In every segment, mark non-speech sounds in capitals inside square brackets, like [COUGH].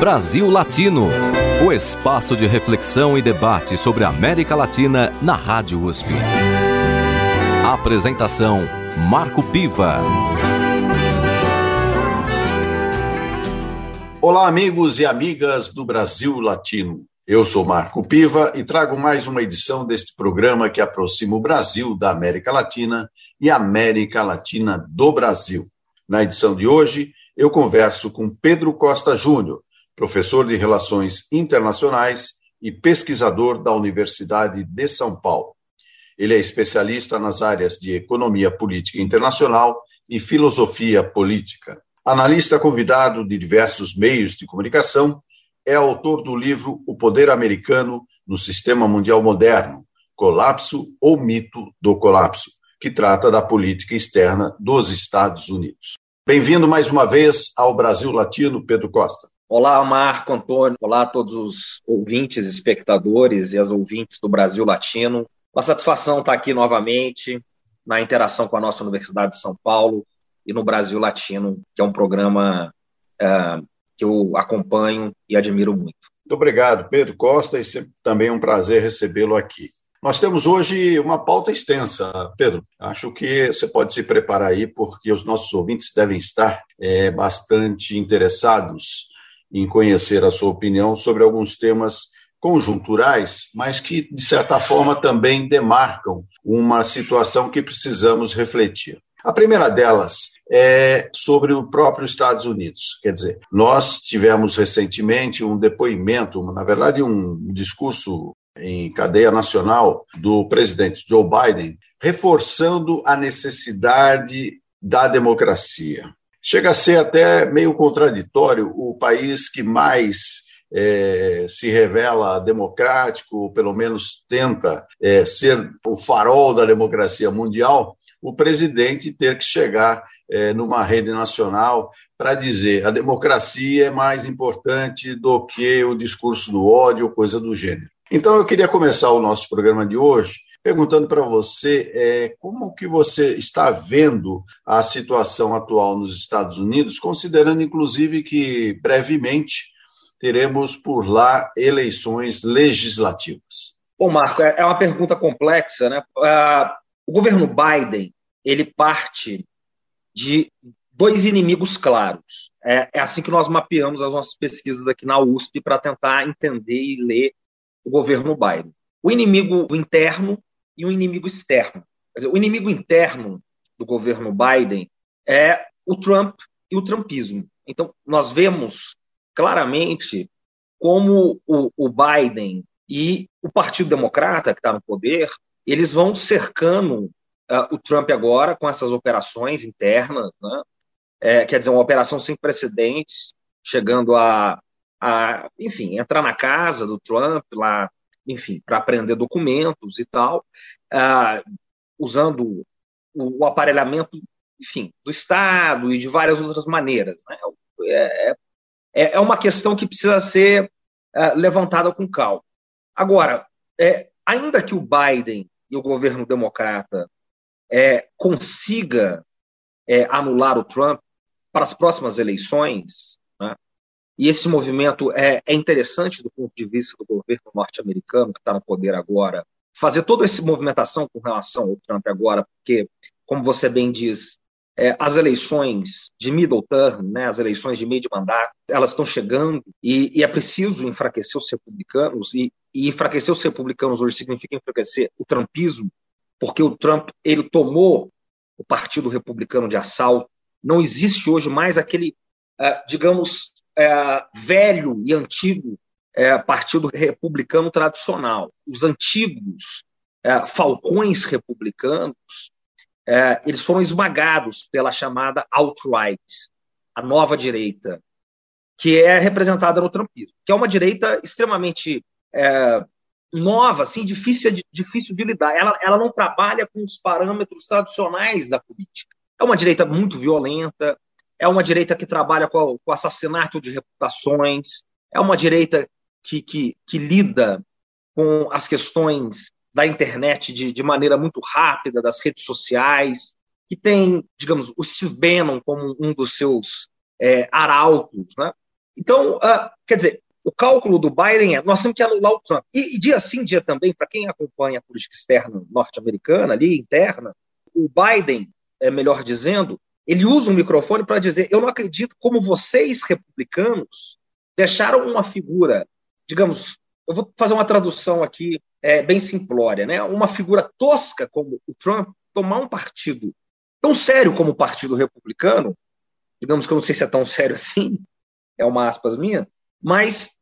Brasil Latino, o espaço de reflexão e debate sobre a América Latina na Rádio USP. Apresentação Marco Piva. Olá, amigos e amigas do Brasil Latino. Eu sou Marco Piva e trago mais uma edição deste programa que aproxima o Brasil da América Latina e a América Latina do Brasil. Na edição de hoje, eu converso com Pedro Costa Júnior, professor de Relações Internacionais e pesquisador da Universidade de São Paulo. Ele é especialista nas áreas de Economia Política Internacional e Filosofia Política. Analista convidado de diversos meios de comunicação, é autor do livro O Poder Americano no Sistema Mundial Moderno: Colapso ou Mito do Colapso, que trata da política externa dos Estados Unidos. Bem-vindo mais uma vez ao Brasil Latino, Pedro Costa. Olá, Marco Antônio. Olá a todos os ouvintes, espectadores e as ouvintes do Brasil Latino. Uma satisfação estar aqui novamente na interação com a nossa Universidade de São Paulo e no Brasil Latino, que é um programa é, que eu acompanho e admiro muito. Muito obrigado, Pedro Costa, e sempre também é um prazer recebê-lo aqui. Nós temos hoje uma pauta extensa, Pedro. Acho que você pode se preparar aí, porque os nossos ouvintes devem estar é, bastante interessados em conhecer a sua opinião sobre alguns temas conjunturais, mas que, de certa forma, também demarcam uma situação que precisamos refletir. A primeira delas é sobre o próprio Estados Unidos. Quer dizer, nós tivemos recentemente um depoimento, na verdade, um discurso em cadeia nacional do presidente Joe Biden, reforçando a necessidade da democracia. Chega a ser até meio contraditório o país que mais é, se revela democrático, ou pelo menos tenta é, ser o farol da democracia mundial, o presidente ter que chegar é, numa rede nacional para dizer a democracia é mais importante do que o discurso do ódio coisa do gênero. Então, eu queria começar o nosso programa de hoje perguntando para você é, como que você está vendo a situação atual nos Estados Unidos, considerando inclusive que brevemente teremos por lá eleições legislativas. Bom, Marco, é, é uma pergunta complexa, né? Uh, o governo Biden ele parte de dois inimigos claros. É, é assim que nós mapeamos as nossas pesquisas aqui na USP para tentar entender e ler o governo Biden. O inimigo interno e o inimigo externo. Dizer, o inimigo interno do governo Biden é o Trump e o Trumpismo. Então, nós vemos claramente como o, o Biden e o Partido Democrata, que está no poder, eles vão cercando uh, o Trump agora com essas operações internas, né? é, quer dizer, uma operação sem precedentes, chegando a a, enfim, entrar na casa do Trump lá, enfim, para aprender documentos e tal, uh, usando o, o, aparelhamento, enfim, do Estado e de várias outras maneiras. Né? É, é, é uma questão que precisa ser uh, levantada com calma. Agora, é, ainda que o Biden e o governo democrata é, consiga é, anular o Trump para as próximas eleições, e esse movimento é, é interessante do ponto de vista do governo norte-americano, que está no poder agora, fazer toda essa movimentação com relação ao Trump agora, porque, como você bem diz, é, as eleições de middle term, né, as eleições de meio de mandato, elas estão chegando e, e, é preciso enfraquecer os republicanos, e, e enfraquecer os republicanos hoje significa enfraquecer o trumpismo, porque o Trump ele tomou o Partido Republicano de assalto. Não existe hoje mais aquele, uh, digamos, é, velho e antigo é, Partido Republicano tradicional. Os antigos é, falcões republicanos, é, eles foram esmagados pela chamada alt-right, a nova direita, que é representada no trumpismo, que é uma direita extremamente é, nova, assim, difícil difícil de lidar. Ela, ela não trabalha com os parâmetros tradicionais da política. É uma direita muito violenta, é uma direita que trabalha com, o assassinato de reputações, é uma direita que, que, que lida com as questões da internet de, de, maneira muito rápida, das redes sociais, que tem, digamos, o Steve Bannon como um dos seus é, arautos, né? Então, uh, quer dizer, o cálculo do Biden é nós temos que anular o Trump. E, e dia sim, dia também, para quem acompanha a política externa norte-americana, ali, interna, o Biden, é melhor dizendo, ele usa um microfone para dizer: eu não acredito como vocês, republicanos, deixaram uma figura, digamos, eu vou fazer uma tradução aqui é, bem simplória, né? uma figura tosca como o Trump tomar um partido tão sério como o Partido Republicano, digamos que eu não sei se é tão sério assim, é uma aspas minha, mas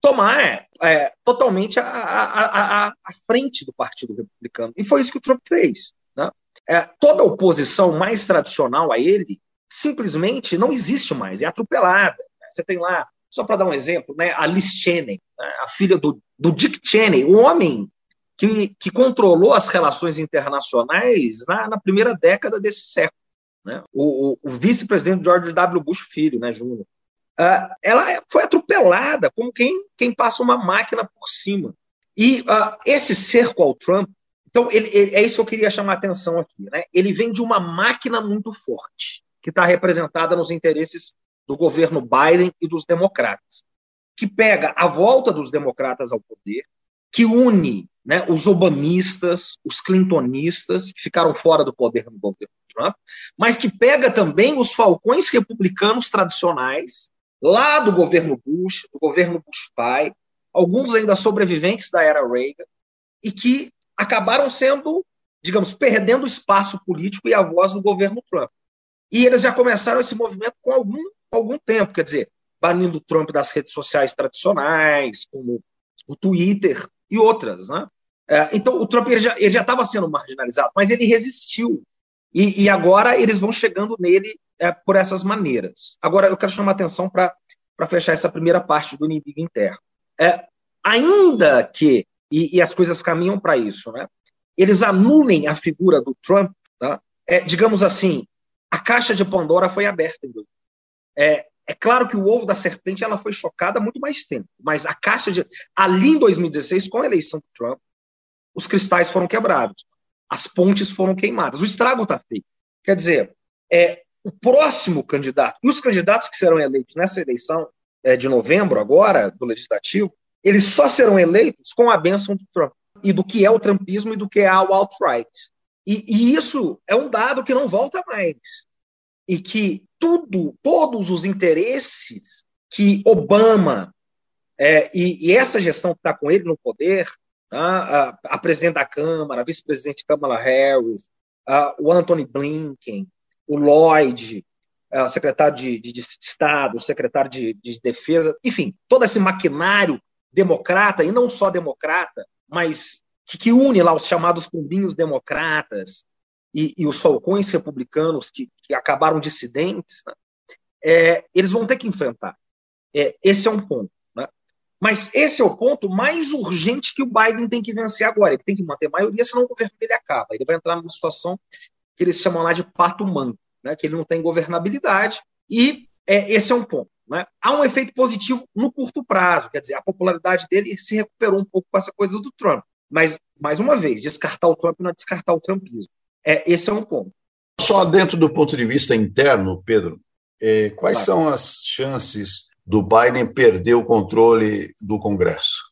tomar é, totalmente a, a, a, a, frente do Partido Republicano. E foi isso que o Trump fez. Né? É, toda oposição mais tradicional a ele simplesmente não existe mais, é atropelada. Você tem lá, só para dar um exemplo, né, a Liz Cheney, né, a filha do, do Dick Cheney, o homem que, que controlou as relações internacionais na, na primeira década desse século. Né? O, o, o vice-presidente George W. Bush Filho, né, Júnior. Uh, ela foi atropelada como quem, quem passa uma máquina por cima. E uh, esse cerco ao Trump, então ele, ele, é isso que eu queria chamar a atenção aqui. Né? Ele vem de uma máquina muito forte, que está representada nos interesses do governo Biden e dos democratas, que pega a volta dos democratas ao poder, que une né, os obamistas, os clintonistas, que ficaram fora do poder no governo Trump, mas que pega também os falcões republicanos tradicionais, lá do governo Bush, do governo Bush pai, alguns ainda sobreviventes da era Reagan, e que acabaram sendo, digamos, perdendo espaço político e a voz do governo Trump. E eles já começaram esse movimento com algum, algum tempo, quer dizer, banindo o Trump das redes sociais tradicionais, como o Twitter, e outras. Né? É, então, o Trump ele já estava sendo marginalizado, mas ele resistiu. E, e agora eles vão chegando nele é, por essas maneiras. Agora, eu quero chamar a atenção para fechar essa primeira parte do inimigo interno. É, ainda que, e, e, as coisas caminham para isso, né? eles anulem a figura do Trump, tá? é, digamos assim, a caixa de Pandora foi aberta. É, é claro que o ovo da serpente ela foi chocada há muito mais tempo, mas a caixa de. Ali em 2016, com a eleição do Trump, os cristais foram quebrados, as pontes foram queimadas, o estrago está feito. Quer dizer, é, o próximo candidato, e os candidatos que serão eleitos nessa eleição é, de novembro, agora, do Legislativo, eles só serão eleitos com a bênção do Trump, e do que é o Trumpismo e do que é o alt-right. E, e, isso é um dado que não volta mais. E que tudo, todos os interesses que Obama é, e, e, essa gestão que está com ele no poder, tá, a, a, presidente da Câmara, a vice-presidente Kamala Harris, a, o Anthony Blinken, o Lloyd, o secretário de, de, de, Estado, o secretário de, de Defesa, enfim, todo esse maquinário democrata, e não só democrata, mas que, que une lá os chamados pombinhos democratas, e, e os falcões republicanos que, que acabaram dissidentes, né, é, eles vão ter que enfrentar. É, esse é um ponto. Né? Mas esse é o ponto mais urgente que o Biden tem que vencer agora. Ele tem que manter maioria, senão o governo dele acaba. Ele vai entrar numa situação que eles chamam lá de pato manco, né? que ele não tem governabilidade, e é, esse é um ponto. Né? Há um efeito positivo no curto prazo, quer dizer, a popularidade dele se recuperou um pouco com essa coisa do Trump. Mas, mais uma vez, descartar o Trump não é descartar o Trumpismo. É, esse é um ponto. Só dentro do ponto de vista interno, Pedro, é, quais claro. são as chances do Biden perder o controle do Congresso?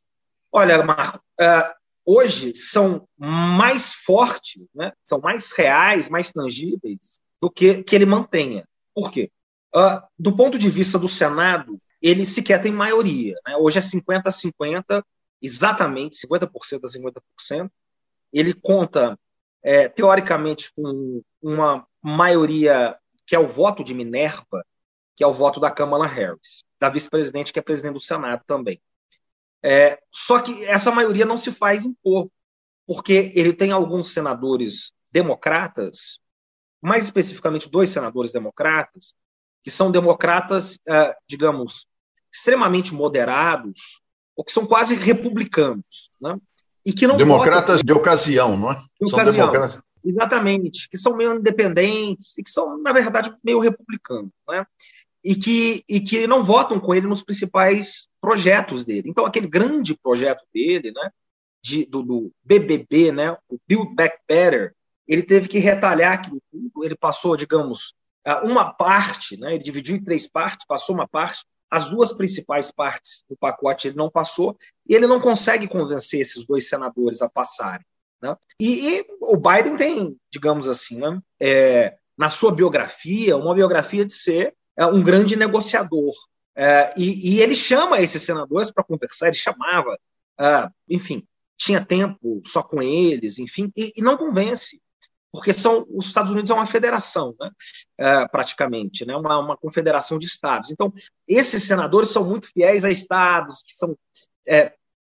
Olha, Marco, uh, hoje são mais fortes, né, são mais reais, mais tangíveis do que que ele mantenha. Por quê? Uh, do ponto de vista do Senado, ele sequer tem maioria. Né? Hoje é 50 a 50, exatamente 50% a 50%. Ele conta é, teoricamente com uma maioria que é o voto de Minerva, que é o voto da Kamala Harris, da vice-presidente que é presidente do Senado também. É, só que essa maioria não se faz impor, porque ele tem alguns senadores democratas, mais especificamente dois senadores democratas, que são democratas, é, digamos, extremamente moderados, ou que são quase republicanos. Né? E que não Democratas votam, de ocasião, não é? De são ocasião. democratas. Exatamente, que são meio independentes e que são, na verdade, meio republicanos, né? E que, e que não votam com ele nos principais projetos dele. Então, aquele grande projeto dele, né, de, do, do BBB, né, o Build Back Better, ele teve que retalhar aquilo tudo. Ele passou, digamos, uma parte, né, ele dividiu em três partes, passou uma parte as duas principais partes do pacote ele não passou e ele não consegue convencer esses dois senadores a passarem. Né? E, e, o Biden tem, digamos assim, né, é, na sua biografia, uma biografia de ser é, um grande negociador. É, e, e, ele chama esses senadores para conversar, ele chamava, é, enfim, tinha tempo só com eles, enfim, e, e, não convence, porque são os Estados Unidos é uma federação, né, é, praticamente, né, uma, uma confederação de estados. Então, esses senadores são muito fiéis a estados que são é,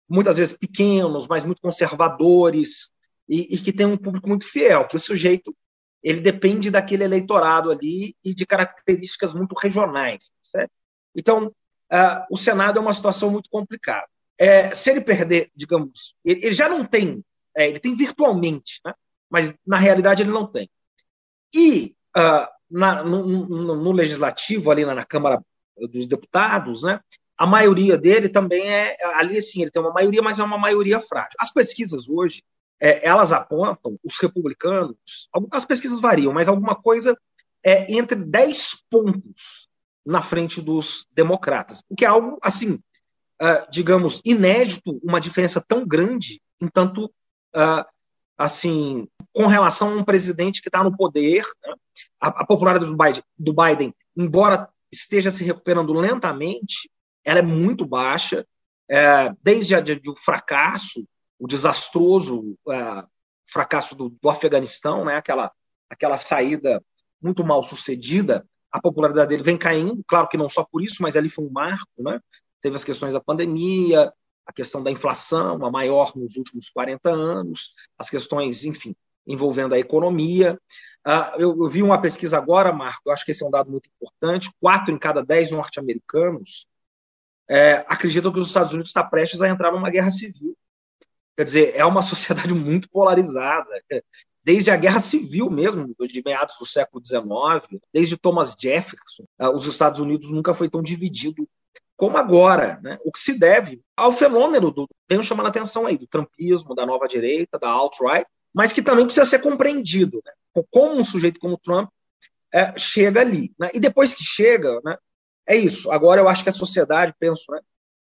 muitas vezes pequenos, mas muito conservadores, e, e, que tem um público muito fiel, que o sujeito ele depende daquele eleitorado ali e de características muito regionais. Certo? Então, uh, o Senado é uma situação muito complicada. É, se ele perder, digamos, ele, ele já não tem, é, ele tem virtualmente, né? Mas na realidade ele não tem. E uh, na, no, no, no, legislativo, ali na, na Câmara dos Deputados, né, a maioria dele também é ali sim, ele tem uma maioria, mas é uma maioria frágil. As pesquisas hoje é, elas apontam os republicanos, as pesquisas variam, mas alguma coisa é entre 10 pontos na frente dos democratas, o que é algo assim, uh, digamos, inédito, uma diferença tão grande, entanto, uh, assim, com relação a um presidente que está no poder, né? a, a, popularidade do Biden, do Biden, embora esteja se recuperando lentamente, ela é muito baixa, é, desde o fracasso, o desastroso é, fracasso do, do, Afeganistão, né, aquela, aquela saída muito mal sucedida, a popularidade dele vem caindo, claro que não só por isso, mas ali foi um marco, né? Teve as questões da pandemia, a questão da inflação, a maior nos últimos 40 anos, as questões, enfim, envolvendo a economia. Eu, eu, vi uma pesquisa agora, Marco, eu acho que esse é um dado muito importante: quatro em cada dez norte-americanos é, acreditam que os Estados Unidos está prestes a entrar numa guerra civil. Quer dizer, é uma [LAUGHS] sociedade muito polarizada. Desde a Guerra Civil mesmo, de meados do século XIX, desde Thomas Jefferson, ah, os Estados Unidos nunca foi tão dividido como agora, né? o que se deve ao fenômeno do, tenho chamando a atenção aí, do trumpismo, da nova direita, da alt-right, mas que também precisa ser compreendido, né? como um sujeito como Trump é, chega ali. Né? E depois que chega, né, é isso. Agora eu acho que a sociedade, penso, né,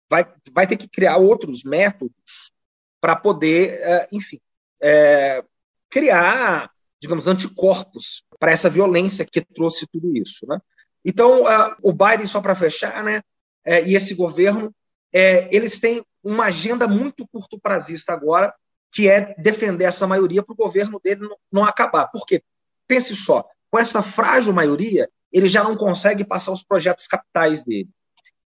vai, vai ter que criar outros métodos para poder, é, enfim, é, criar, digamos, anticorpos para essa violência que trouxe tudo isso. Né? Então, é, o Biden, só para fechar, né, e esse governo, eles têm uma agenda muito curto prazista agora, que é defender essa maioria para o governo dele não, não acabar. Por quê? Pense só, com essa frágil maioria, ele já não consegue passar os projetos capitais dele.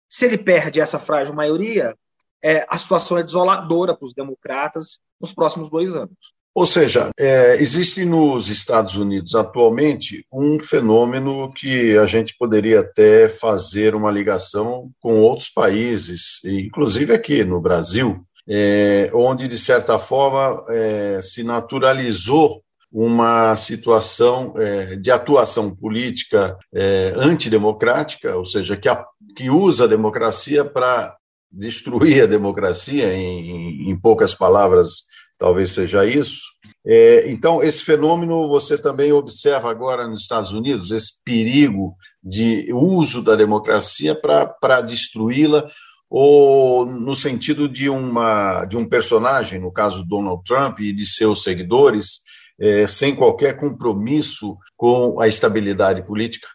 Se ele perde essa frágil maioria, é, a situação é desoladora para os democratas nos próximos dois anos. Ou seja, é, existe nos Estados Unidos atualmente um fenômeno que a gente poderia até fazer uma ligação com outros países, inclusive aqui no Brasil, é, onde, de certa forma, é, se naturalizou uma situação é, de atuação política é, antidemocrática, ou seja, que, a, que usa a democracia para destruir a democracia, em, em, poucas palavras, talvez seja isso. É, então, esse fenômeno você também observa agora nos Estados Unidos, esse perigo de uso da democracia para destruí-la, ou no sentido de, uma, de um personagem, no caso Donald Trump e de seus seguidores, é, sem qualquer compromisso com a estabilidade política?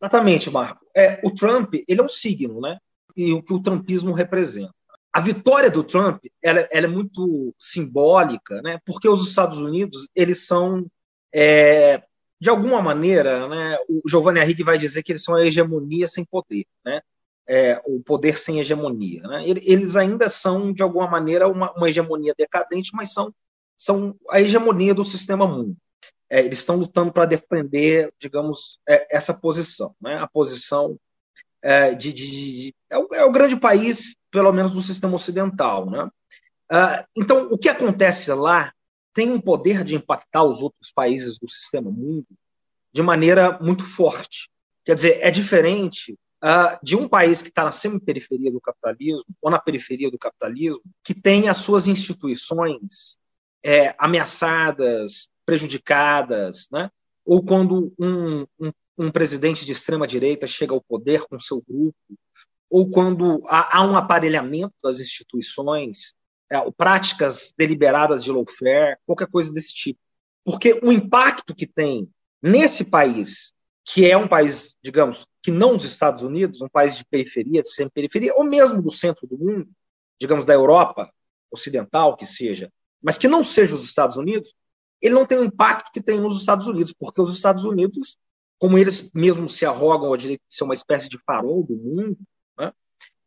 Exatamente, Marco. É, o Trump ele é um signo, né? E o que o trumpismo representa. A vitória do Trump ela, ela é muito simbólica, né? Porque os Estados Unidos eles são é, de alguma maneira, né? O Giovanni Henrique vai dizer que eles são a hegemonia sem poder, né? É, o poder sem hegemonia. Né? Eles ainda são, de alguma maneira, uma, uma hegemonia decadente, mas são são a hegemonia do sistema mundo. É, eles estão lutando para defender, digamos, é, essa posição, né? a posição é, de, de, de é, o, é, o, grande país, pelo menos do sistema ocidental. Né? Uh, então, o que acontece lá tem um poder de impactar os outros países do sistema mundo de maneira muito forte. Quer dizer, é diferente uh, de um país que está na semi-periferia do capitalismo ou na periferia do capitalismo, que tem as suas instituições é, ameaçadas, prejudicadas, né? ou quando um, um, um, presidente de extrema direita chega ao poder com seu grupo, ou quando há, há um aparelhamento das instituições, é, práticas deliberadas de lawfare, qualquer coisa desse tipo. Porque o impacto que tem nesse país, que é um país, digamos, que não os Estados Unidos, um país de periferia, de semi-periferia, ou mesmo do centro do mundo, digamos, da Europa ocidental, que seja, mas que não seja os Estados Unidos, ele não tem o impacto que tem nos Estados Unidos, porque os Estados Unidos, como eles mesmos se arrogam ao direito de ser uma espécie de farol do mundo, né,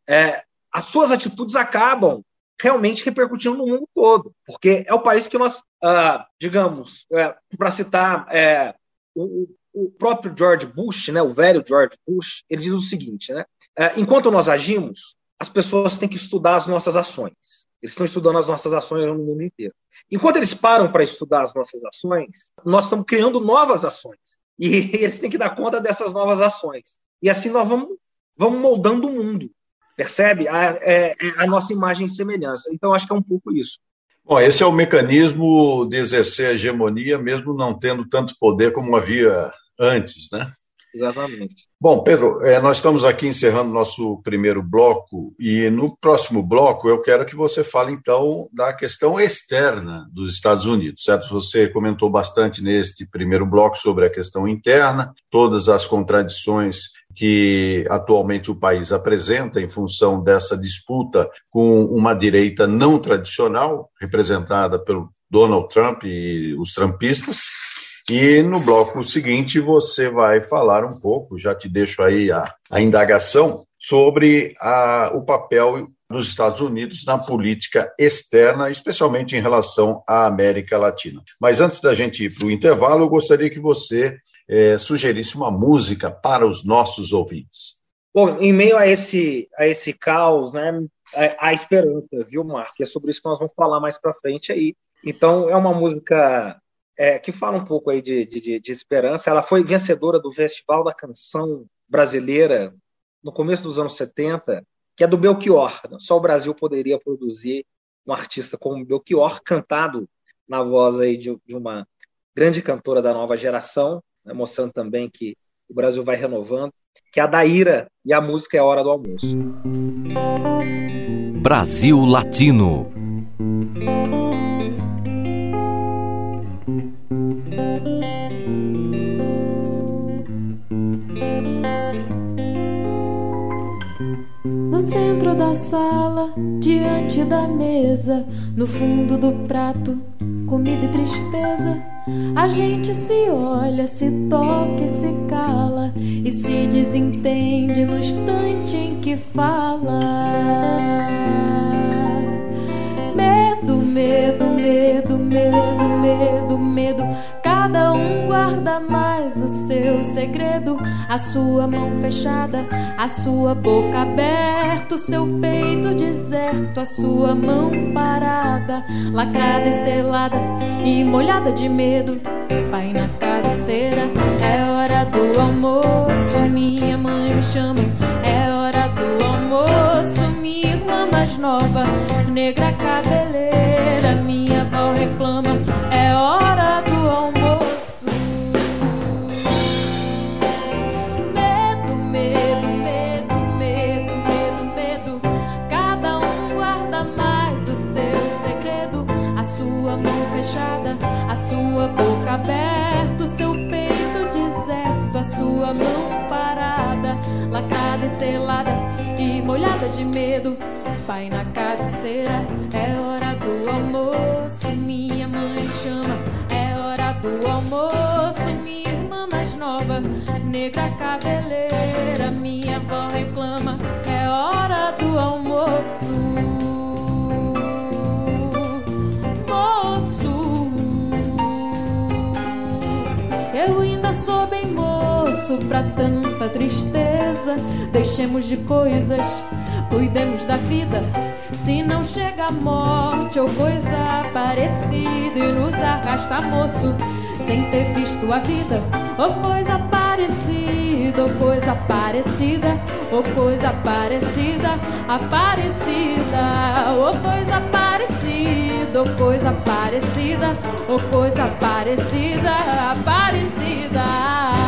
é, as suas atitudes acabam realmente repercutindo no mundo todo, porque é o país que nós, ah, digamos, é, para citar é, o, o, próprio George Bush, né, o velho George Bush, ele diz o seguinte, né, é, enquanto nós agimos, as pessoas têm que estudar as nossas ações. Eles estão estudando as nossas ações no mundo inteiro. Enquanto eles param para estudar as nossas ações, nós estamos criando novas ações. E [LAUGHS] eles têm que dar conta dessas novas ações. E assim nós vamos, vamos moldando o mundo. Percebe? A, é, é a nossa imagem e semelhança. Então, acho que é um pouco isso. Bom, esse é o mecanismo de exercer a hegemonia, mesmo não tendo tanto poder como havia antes, né? Exatamente. Bom, Pedro, é, nós estamos aqui encerrando nosso primeiro bloco e no próximo bloco eu quero que você fale então da questão externa dos Estados Unidos, certo? Você comentou bastante neste primeiro bloco sobre a questão interna, todas as contradições que atualmente o país apresenta em função dessa disputa com uma direita não tradicional, representada pelo Donald Trump e os trumpistas, e no bloco seguinte você vai falar um pouco, já te deixo aí a, a indagação, sobre a, o papel dos Estados Unidos na política externa, especialmente em relação à América Latina. Mas antes da gente ir para o intervalo, eu gostaria que você é, sugerisse uma música para os nossos ouvintes. Bom, em meio a esse, a esse caos, né, a, a esperança, viu, Marco? É sobre isso que nós vamos falar mais para frente aí. Então, é uma música é, que fala um pouco aí de, de, de, esperança. Ela foi vencedora do Festival da Canção Brasileira no começo dos anos 70, que é do Belchior. Só o Brasil poderia produzir um artista como Belchior, cantado na voz aí de, de uma grande cantora da nova geração, né, mostrando também que o Brasil vai renovando, que é a Daíra, e a música é a Hora do Almoço. Brasil Latino No centro da sala, diante da mesa, no fundo do prato, comida e tristeza. A gente se olha, se toca e se cala e se desentende no instante em que fala. Medo, medo, medo, medo, medo. Guarda mais o seu segredo, a sua mão fechada, a sua boca aberta, o seu peito deserto, a sua mão parada, lacrada e selada e molhada de medo. Pai na cabeceira, é hora do almoço, minha mãe me chama, é hora do almoço, minha irmã mais nova, negra cabeleira, minha avó reclama, é hora do almoço. aberto, seu peito deserto, a sua mão parada, lacrada e selada e molhada de medo. Pai na cabeceira, é hora do almoço, minha mãe chama, é hora do almoço, minha irmã mais nova, negra cabeleira, minha avó reclama, é hora do almoço. Sou bem moço pra tanta tristeza. Deixemos de coisas, cuidemos da vida. Se não chega a morte ou coisa parecida e nos arrasta moço, sem ter visto a vida ou coisa parecida, ou coisa parecida, ou coisa parecida, aparecida, ou coisa parecida ou coisa parecida, ou coisa parecida, parecida.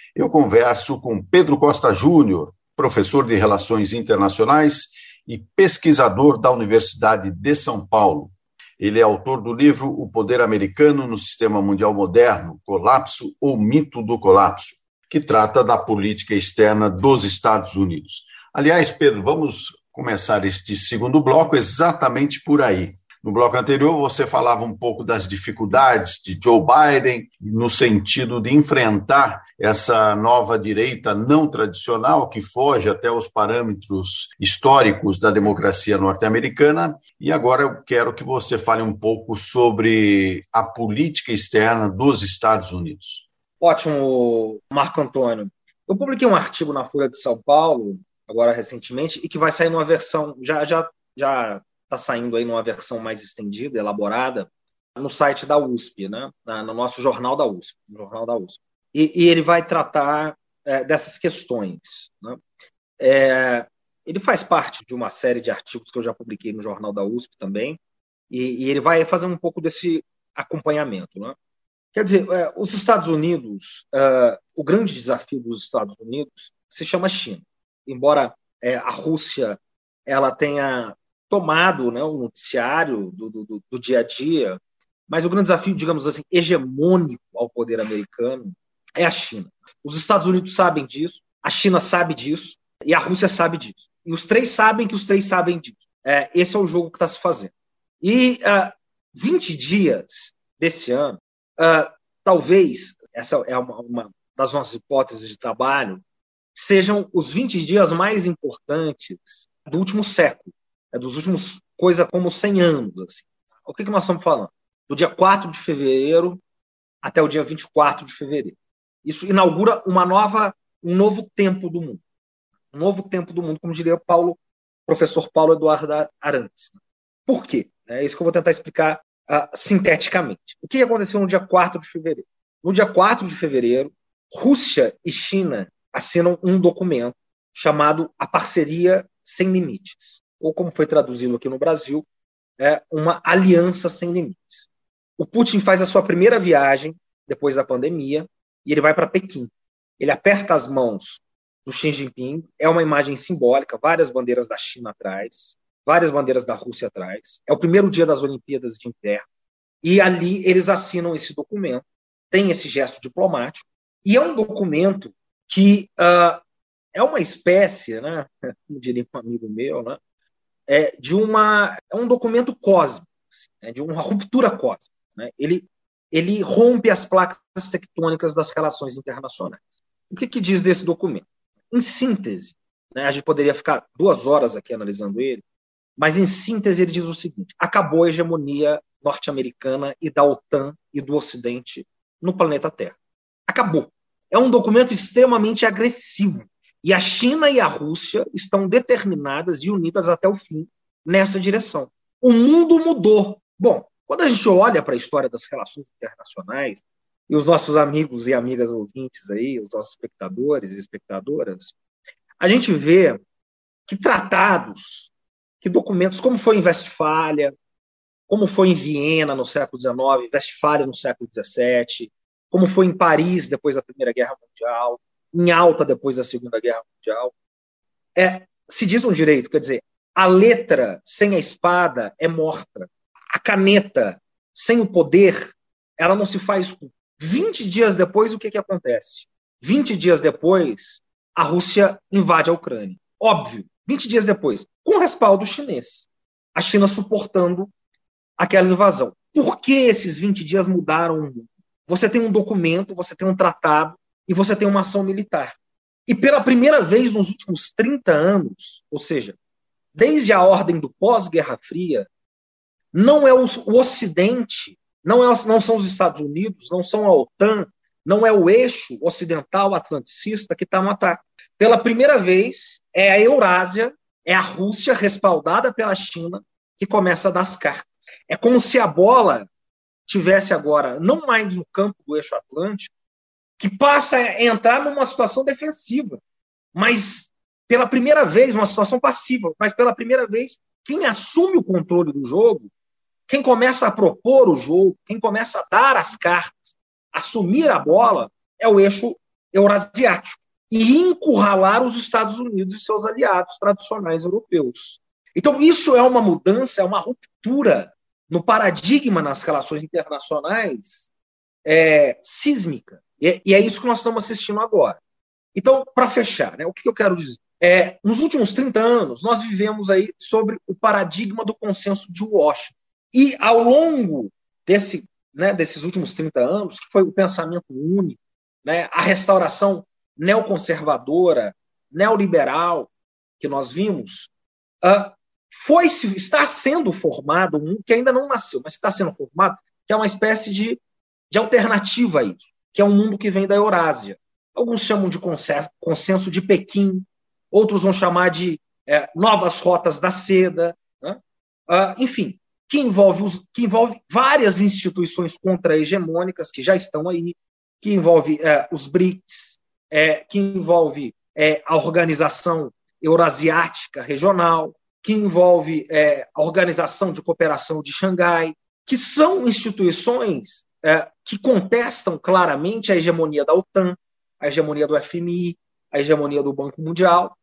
eu converso com Pedro Costa Júnior, professor de Relações Internacionais e pesquisador da Universidade de São Paulo. Ele é autor do livro O Poder Americano no Sistema Mundial Moderno: Colapso ou Mito do Colapso, que trata da política externa dos Estados Unidos. Aliás, Pedro, vamos começar este segundo bloco exatamente por aí. No bloco anterior, você falava um pouco das dificuldades de Joe Biden no sentido de enfrentar essa nova direita não tradicional que foge até os parâmetros históricos da democracia norte-americana. E agora eu quero que você fale um pouco sobre a política externa dos Estados Unidos. Ótimo, Marco Antônio. Eu publiquei um artigo na Folha de São Paulo, agora recentemente, e que vai sair numa versão, já, já, já está saindo aí numa versão mais estendida, elaborada, no site da USP, né? no nosso jornal da USP. Jornal da USP. E, e ele vai tratar é, dessas questões. Né? É, ele faz parte de uma série de artigos que eu já publiquei no jornal da USP também, e, e ele vai fazer um pouco desse acompanhamento. Né? Quer dizer, é, os Estados Unidos, é, o grande desafio dos Estados Unidos se chama China. Embora é, a Rússia ela tenha tomado né, o noticiário do, do, do, dia a dia, mas o grande desafio, digamos assim, hegemônico ao poder americano é a China. Os Estados Unidos sabem disso, a China sabe disso e a Rússia sabe disso. E os três sabem que os três sabem disso. É, esse é o jogo que está se fazendo. E uh, 20 dias desse ano, uh, talvez, essa é uma, uma das nossas hipóteses de trabalho, sejam os 20 dias mais importantes do último século é dos últimos, coisa como 100 anos. Assim. O que, que nós estamos falando? Do dia 4 de fevereiro até o dia 24 de fevereiro. Isso inaugura uma nova, um novo tempo do mundo. Um novo tempo do mundo, como diria Paulo, professor Paulo Eduardo Arantes. Por quê? É isso que eu vou tentar explicar uh, sinteticamente. O que aconteceu no dia 4 de fevereiro? No dia 4 de fevereiro, Rússia e China assinam um documento chamado A Parceria Sem Limites ou como foi traduzido aqui no Brasil, é uma aliança sem limites. O Putin faz a sua primeira viagem depois da pandemia e ele vai para Pequim. Ele aperta as mãos do Xi Jinping, é uma imagem simbólica, várias bandeiras da China atrás, várias bandeiras da Rússia atrás. É o primeiro dia das Olimpíadas de Inverno. E ali eles assinam esse documento, tem esse gesto diplomático, e é um documento que uh, é uma espécie, né, [LAUGHS] como diria um amigo meu, né, é, de uma é um documento cósmico, assim, né, de uma ruptura cósmica. Né? Ele ele rompe as placas tectônicas das relações internacionais. O que, que diz desse documento? Em síntese, né, a gente poderia ficar duas horas aqui analisando ele, mas em síntese ele diz o seguinte: acabou a hegemonia norte-americana e da OTAN e do Ocidente no planeta Terra. Acabou. É um documento extremamente agressivo e a China e a Rússia estão determinadas e unidas até o fim nessa direção. O mundo mudou. Bom, quando a gente olha para a história das relações internacionais, e os nossos amigos e amigas ouvintes aí, os nossos espectadores e espectadoras, a gente vê que tratados, que documentos, como foi em Westfália, como foi em Viena no século XIX, Westfália no século XVII, como foi em Paris depois da Primeira Guerra Mundial, em alta depois da Segunda Guerra Mundial. É, se diz um direito, quer dizer, a letra sem a espada é morta. A caneta sem o poder, ela não se faz. 20 dias depois, o que, que acontece? 20 dias depois, a Rússia invade a Ucrânia. Óbvio, 20 dias depois, com respaldo chinês. A China suportando aquela invasão. Por que esses 20 dias mudaram o mundo? Você tem um documento, você tem um tratado e você tem uma ação militar. E pela primeira vez nos últimos 30 anos, ou seja, desde a ordem do pós-Guerra Fria, não é o, Ocidente, não, é, não são os Estados Unidos, não são a OTAN, não é o eixo ocidental atlanticista que está no ataque. Pela primeira vez, é a Eurásia, é a Rússia respaldada pela China que começa a dar as cartas. É como se a bola tivesse agora não mais no campo do eixo atlântico, que passa a entrar numa situação defensiva, mas pela primeira vez, uma situação passiva, mas pela primeira vez, quem assume o controle do jogo, quem começa a propor o jogo, quem começa a dar as cartas, assumir a bola, é o eixo eurasiático e encurralar os Estados Unidos e seus aliados tradicionais europeus. Então, isso é uma mudança, é uma ruptura no paradigma nas relações internacionais é, sísmica. E, e, é isso que nós estamos assistindo agora. Então, para fechar, né, o que eu quero dizer? É, nos últimos 30 anos, nós vivemos aí sobre o paradigma do consenso de Washington. E ao longo desse né, desses últimos 30 anos, que foi o pensamento único, né, a restauração neoconservadora, neoliberal que nós vimos, uh, foi está sendo formado um que ainda não nasceu, mas está sendo formado, que é uma espécie de, de alternativa a isso, que é um mundo que vem da Eurásia. Alguns chamam de consenso, consenso de Pequim, outros vão chamar de é, novas rotas da seda, né? uh, enfim, que envolve, os, que envolve várias instituições contra-hegemônicas que já estão aí, que envolve é, os BRICS, é, que envolve é, a Organização Eurasiática Regional, que envolve é, a Organização de Cooperação de Xangai, que são instituições é, que contestam claramente a hegemonia da OTAN, a hegemonia do FMI, a hegemonia do Banco Mundial.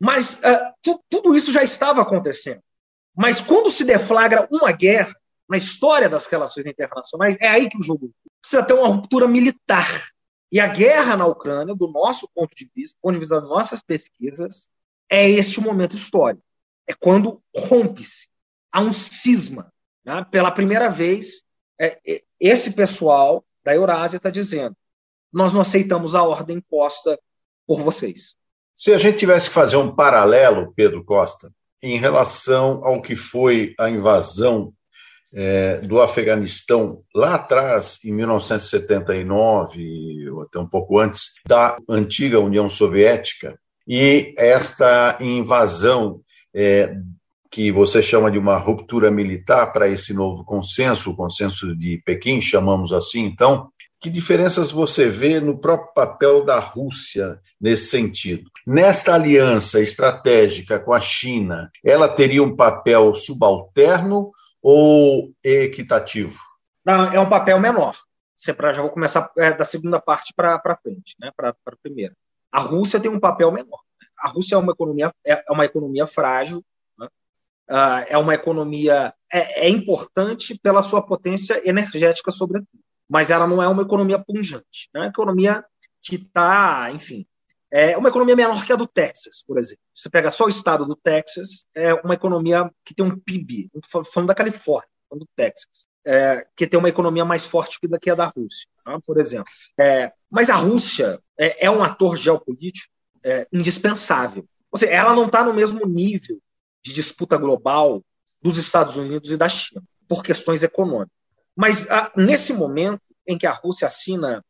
Mas é, tudo isso já estava acontecendo. Mas quando se deflagra uma guerra na história das relações internacionais, é aí que o jogo precisa ter uma ruptura militar. E a guerra na Ucrânia, do nosso ponto de vista, do ponto de vista das nossas pesquisas, é este momento histórico. É quando rompe-se. Há um cisma. Né? Pela primeira vez, é, é, esse pessoal da Eurásia está dizendo: nós não aceitamos a ordem imposta por vocês. Se a gente tivesse que fazer um paralelo, Pedro Costa, em relação ao que foi a invasão é, do Afeganistão lá atrás, em 1979, ou até um pouco antes, da antiga União Soviética, e esta invasão é, que você chama de uma ruptura militar para esse novo consenso, o consenso de Pequim, chamamos assim, então, que diferenças você vê no próprio papel da Rússia nesse sentido? Nesta aliança estratégica com a China, ela teria um papel subalterno ou equitativo? Não, é um papel menor. Já vou começar é, da segunda parte para frente, né, para a primeira. A Rússia tem um papel menor. Né? A Rússia é uma economia, é, é uma economia frágil? Uh, é uma economia é, é importante pela sua potência energética, sobretudo mas ela não é uma economia pungente. É uma economia que está, enfim, é uma economia menor que a do Texas, por exemplo. Você pega só o estado do Texas, é uma economia que tem um PIB, falando da Califórnia, falando do Texas, é, que tem uma economia mais forte que daqui a da Rússia, tá? por exemplo. É, mas a Rússia é, é um ator geopolítico é, indispensável. Ou seja, ela não está no mesmo nível de disputa global dos Estados Unidos e da China, por questões econômicas. Mas ah, nesse momento em que a Rússia assina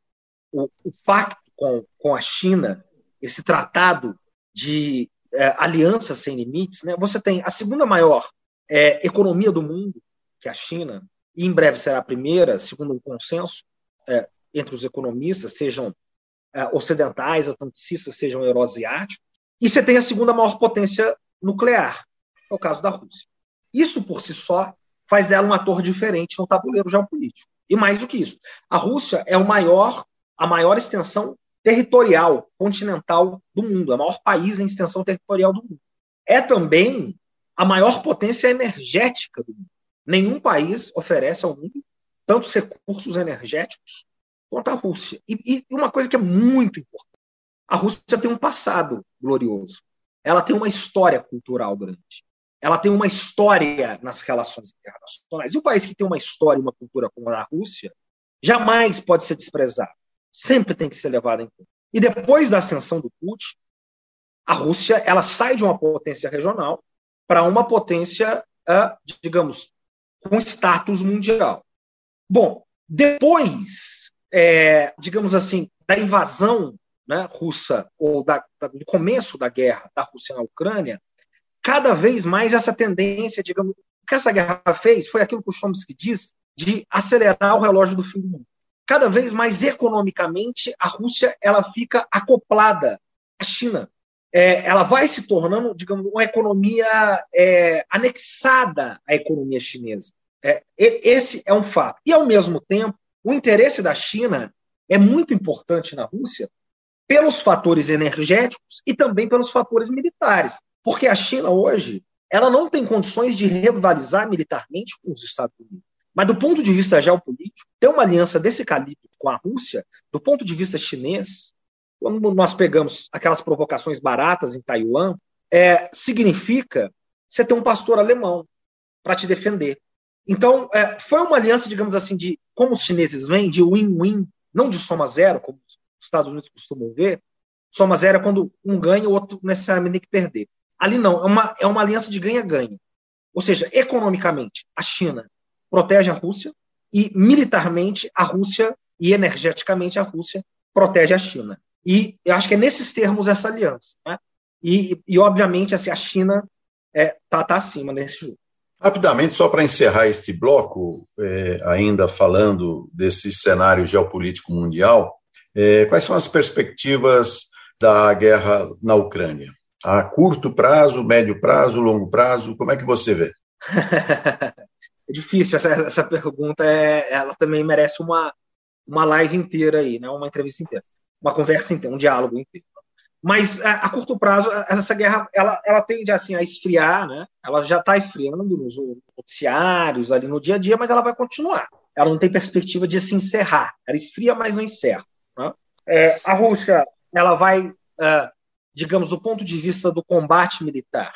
o, o pacto com, com a China, esse tratado de é, sem limites, né, você tem a segunda maior é, economia do mundo, que é a China, e em breve será a primeira, segundo um consenso é, entre os economistas, sejam ocidentais, atlanticistas, sejam eurasiáticos, e você tem a segunda maior potência nuclear, é o caso da Rússia. Isso por si só faz dela um ator diferente no tabuleiro geopolítico. E mais do que isso, a Rússia é o maior, a maior extensão territorial, continental do mundo, é o maior país em extensão territorial do mundo. É também a maior potência energética do mundo. Nenhum país oferece ao mundo tantos recursos energéticos quanto a Rússia. E, e uma coisa que é muito importante: a Rússia tem um passado glorioso. Ela tem uma história cultural grande ela tem uma história nas relações internacionais. E o país que tem uma história e uma cultura como a da Rússia jamais pode ser desprezado. Sempre tem que ser levado em conta. E depois da ascensão do Putin, a Rússia ela sai de uma potência regional para uma potência, digamos, com status mundial. Bom, depois é, digamos assim, da invasão né, russa, ou da, da, do começo da guerra da Rússia na Ucrânia, cada vez mais essa tendência, digamos, o que essa guerra fez foi aquilo que o Chomsky diz de acelerar o relógio do fim do mundo. Cada vez mais economicamente, a Rússia ela fica acoplada à China. É, ela vai se tornando, digamos, uma economia é, anexada à economia chinesa. É, esse é um fato. E, ao mesmo tempo, o interesse da China é muito importante na Rússia pelos fatores energéticos e também pelos fatores militares. Porque a China hoje ela não tem condições de rivalizar militarmente com os Estados Unidos. Mas do ponto de vista geopolítico, ter uma aliança desse calibre com a Rússia, do ponto de vista chinês, quando nós pegamos aquelas provocações baratas em Taiwan, é, significa você ter um pastor alemão para te defender. Então, é, foi uma aliança, digamos assim, de como os chineses vêm, de win-win, não de soma zero, como os Estados Unidos costumam ver. Soma zero é quando um ganha, o outro necessariamente tem que perder. Ali não, é uma, é uma aliança de ganha-ganha. Ou seja, economicamente, a China protege a Rússia e militarmente a Rússia e energeticamente a Rússia protege a China. E eu acho que é nesses termos essa aliança. Né? E, e, obviamente, assim, a China está é, tá, tá acima nesse jogo. Rapidamente, só para encerrar este bloco, é, ainda falando desse cenário geopolítico mundial, é, quais são as perspectivas da guerra na Ucrânia? A curto prazo, médio prazo, longo prazo, como é que você vê? [LAUGHS] é difícil, essa, essa pergunta é, ela também merece uma, uma live inteira aí, né? uma entrevista inteira, uma conversa inteira, um diálogo inteiro. Mas a, a curto prazo, essa guerra ela, ela tende assim, a esfriar, né? ela já está esfriando nos noticiários, ali no dia a dia, mas ela vai continuar. Ela não tem perspectiva de se encerrar. Ela esfria, mas não encerra. Né? É, a Rússia ela vai uh, digamos, do ponto de vista do combate militar.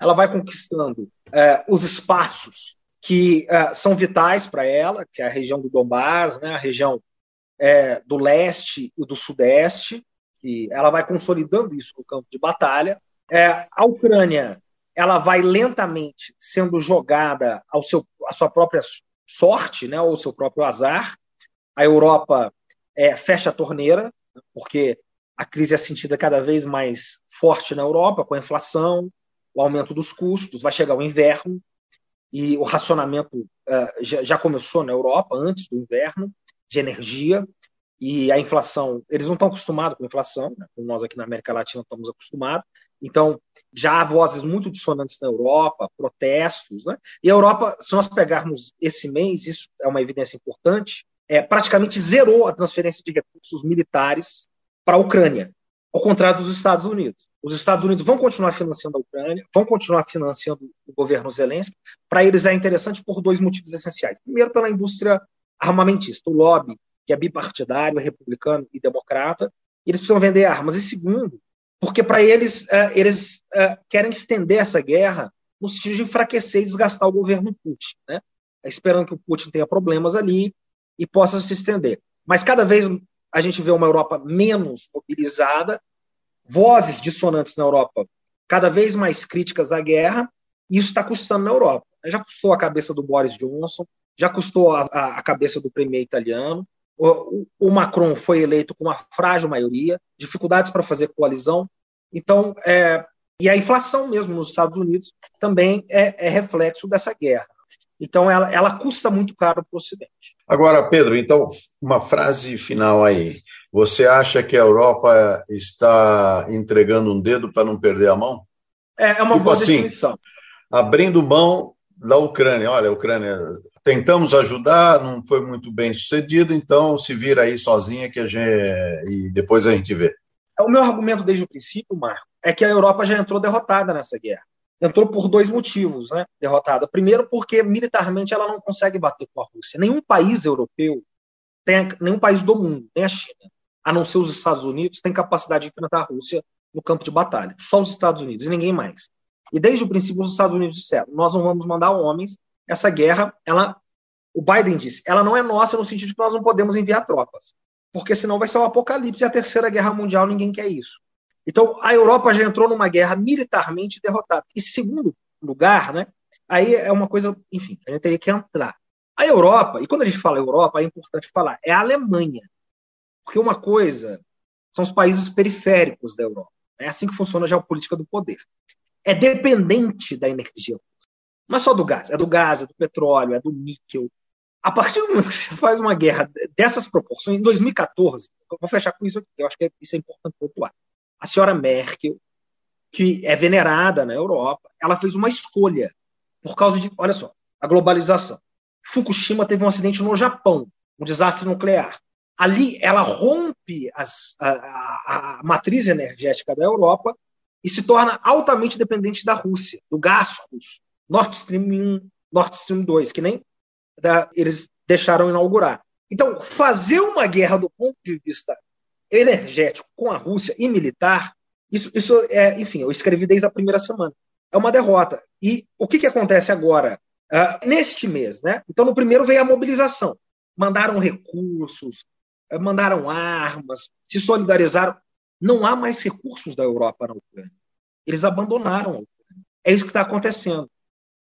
Ela vai conquistando é, os espaços que é, são vitais para ela, que é a região do Donbass, né, a região é, do leste e do sudeste, e ela vai consolidando isso no campo de batalha. É, a Ucrânia ela vai lentamente sendo jogada ao seu, à sua própria sorte, né, ou seu próprio azar. A Europa é, fecha a torneira, porque a crise é sentida cada vez mais forte na Europa, com a inflação, o aumento dos custos, vai chegar o inverno, e o racionamento uh, já, já, começou na Europa, antes do inverno, de energia, e a inflação, eles não estão acostumados com a inflação, né, como nós aqui na América Latina estamos acostumados, então já há vozes muito dissonantes na Europa, protestos, né? e a Europa, se nós pegarmos esse mês, isso é uma evidência importante, é, praticamente zerou a transferência de recursos militares para a Ucrânia, ao contrário dos Estados Unidos. Os Estados Unidos vão continuar financiando a Ucrânia, vão continuar financiando o governo Zelensky. Para eles é interessante por dois motivos essenciais. Primeiro, pela indústria armamentista, o lobby, que é bipartidário, republicano e democrata, eles precisam vender armas. E segundo, porque para eles, uh, eles uh, querem estender essa guerra no sentido de enfraquecer e desgastar o governo Putin, né? esperando que o Putin tenha problemas ali e possa se estender. Mas cada vez a gente vê uma Europa menos mobilizada, vozes dissonantes na Europa cada vez mais críticas à guerra, e isso está custando na Europa. Já custou a cabeça do Boris Johnson, já custou a, a, cabeça do premier italiano, o, o, Macron foi eleito com uma frágil maioria, dificuldades para fazer coalizão. Então, é, e a inflação mesmo nos Estados Unidos também é, é reflexo dessa guerra. Então, ela, ela custa muito caro para o Ocidente. Agora, Pedro, então, uma frase final aí. Você acha que a Europa está entregando um dedo para não perder a mão? É, é uma tipo boa assim, definição. Abrindo mão da Ucrânia. Olha, a Ucrânia, tentamos ajudar, não foi muito bem sucedido, então se vira aí sozinha que a gente e depois a gente vê. O meu argumento desde o princípio, Marco, é que a Europa já entrou derrotada nessa guerra entrou por dois motivos, né, derrotada. Primeiro, porque militarmente ela não consegue bater com a Rússia. Nenhum país europeu, tem, nenhum país do mundo, nem a China, a não ser os Estados Unidos, tem capacidade de enfrentar a Rússia no campo de batalha. Só os Estados Unidos e ninguém mais. E desde o princípio os Estados Unidos disseram: nós não vamos mandar homens. Essa guerra, ela, o Biden disse, ela não é nossa no sentido de que nós não podemos enviar tropas, porque senão vai ser um apocalipse e a terceira guerra mundial ninguém quer isso. Então, a Europa já entrou numa guerra militarmente derrotada. E segundo lugar, né, aí é uma coisa, enfim, a gente teria que entrar. A Europa, e quando a gente fala Europa, é importante falar, é a Alemanha. Porque uma coisa são os países periféricos da Europa. É assim que funciona a geopolítica do poder. É dependente da energia Não é só do gás, é do gás, é do petróleo, é do níquel. A partir do momento que você faz uma guerra dessas proporções, em 2014, eu vou fechar com isso aqui, eu acho que isso é importante pontuar. A senhora Merkel, que é venerada na Europa, ela fez uma escolha por causa de, olha só, a globalização. Fukushima teve um acidente no Japão, um desastre nuclear. Ali ela rompe as, a, a, a, matriz energética da Europa e se torna altamente dependente da Rússia, do gás russo. Nord Stream 1, Nord Stream 2, que nem da, eles deixaram inaugurar. Então, fazer uma guerra do ponto de vista energético com a Rússia e militar, isso, isso é, enfim, eu escrevi desde a primeira semana. É uma derrota. E o que, que acontece agora? Uh, neste mês, né? Então, no primeiro veio a mobilização. Mandaram recursos, eh, mandaram armas, se solidarizaram. Não há mais recursos da Europa na Ucrânia. Eles abandonaram a Ucrânia. É isso que está acontecendo.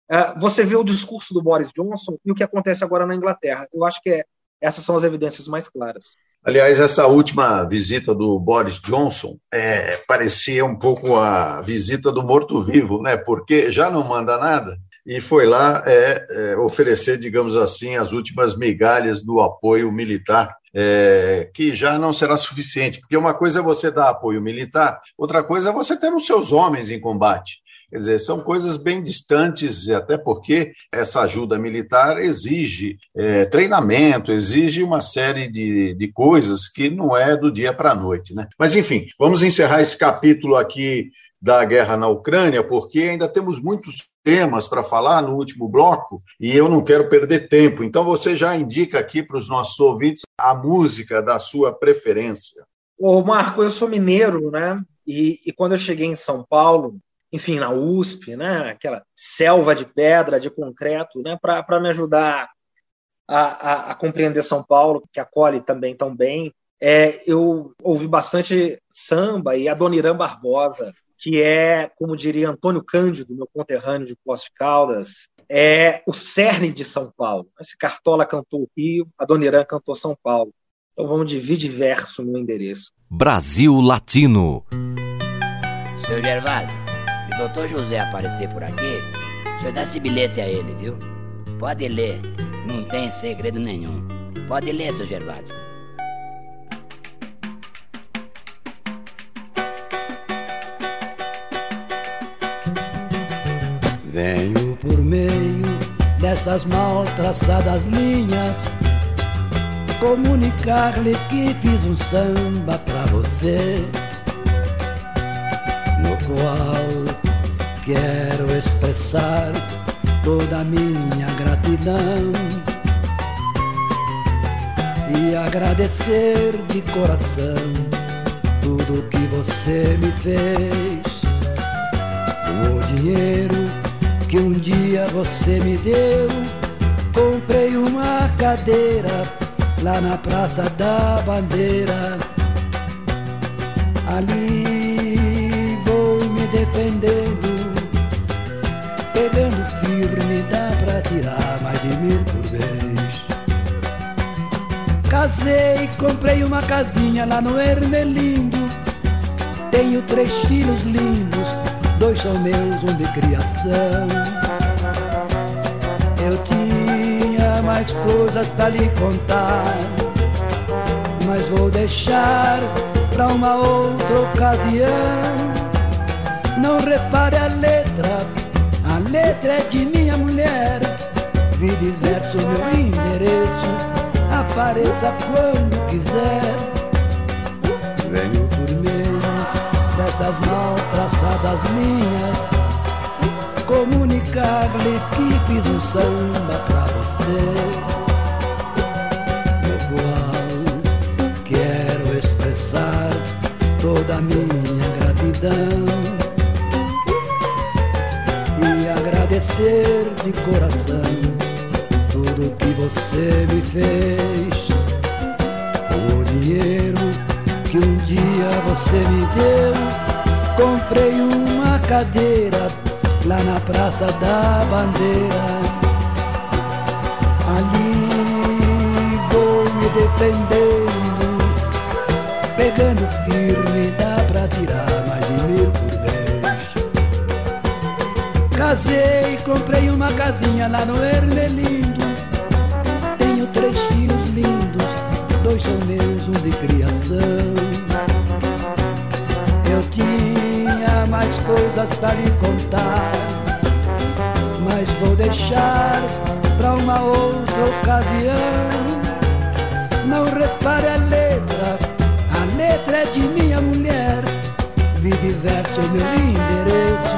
Uh, você vê o discurso do Boris Johnson e o que acontece agora na Inglaterra. Eu acho que é, essas são as evidências mais claras. Aliás, essa última visita do Boris Johnson é, parecia um pouco a visita do morto-vivo, né? Porque já não manda nada e foi lá é, é, oferecer, digamos assim, as últimas migalhas do apoio militar, é, que já não será suficiente, porque uma coisa é você dar apoio militar, outra coisa é você ter os seus homens em combate. Quer dizer, são coisas bem distantes, até porque essa ajuda militar exige é, treinamento, exige uma série de, de coisas que não é do dia para a noite. Né? Mas, enfim, vamos encerrar esse capítulo aqui da guerra na Ucrânia, porque ainda temos muitos temas para falar no último bloco e eu não quero perder tempo. Então, você já indica aqui para os nossos ouvintes a música da sua preferência. Ô, Marco, eu sou mineiro, né? E, e quando eu cheguei em São Paulo, enfim, na USP, né, aquela selva de pedra, de concreto, né, para me ajudar a, a, a, compreender São Paulo, que acolhe também tão bem. É, eu ouvi bastante samba e Adoniran Barbosa, que é, como diria Antônio Cândido, meu conterrâneo de Poços de Caldas, é o cerne de São Paulo. Esse Cartola cantou o Rio, Adoniran cantou São Paulo. Então vamos dividir verso no endereço. Brasil Latino. Seu Gervásio, doutor José aparecer por aqui, o senhor dá esse bilhete a ele, viu? Pode ler, não tem segredo nenhum. Pode ler, seu Gervásio. Venho por meio dessas mal traçadas linhas comunicar-lhe que fiz um samba pra você, no qual quero expressar toda a minha gratidão e agradecer de coração tudo que você me fez. O dinheiro que um dia você me deu, comprei uma cadeira lá na Praça da Bandeira. Ali vou me defendendo tirar mais de mil por vez. Casei, comprei uma casinha lá no Ermelindo. Tenho três filhos lindos, dois são meus, um de criação. Eu tinha mais coisas pra lhe contar, mas vou deixar pra uma outra ocasião. Não repare a letra a letra é de minha mulher. Vi diverso meu endereço. Apareça quando quiser. Venho por meio destas mal traçadas linhas. Comunicar-lhe que fiz um samba pra você. No qual quero expressar toda a minha gratidão agradecer de coração tudo que você me fez. O dinheiro que um dia você me deu, comprei uma cadeira lá na Praça da Bandeira. Ali vou me defendendo, pegando firme, dá pra tirar mais de mil por mês. Casei, comprei uma casinha lá no Ermelindo. De criação. Eu tinha mais coisas pra lhe contar, mas vou deixar pra uma outra ocasião. Não repare a letra, a letra é de minha mulher. Vi diverso meu endereço,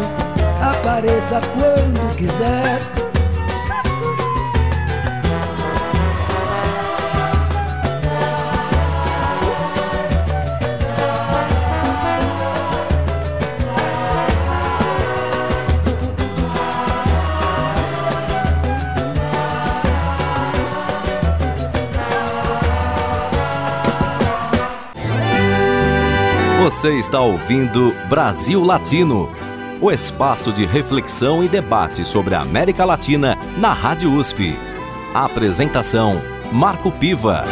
apareça quando quiser. Você está ouvindo Brasil Latino, o espaço de reflexão e debate sobre a América Latina na Rádio USP. A apresentação: Marco Piva.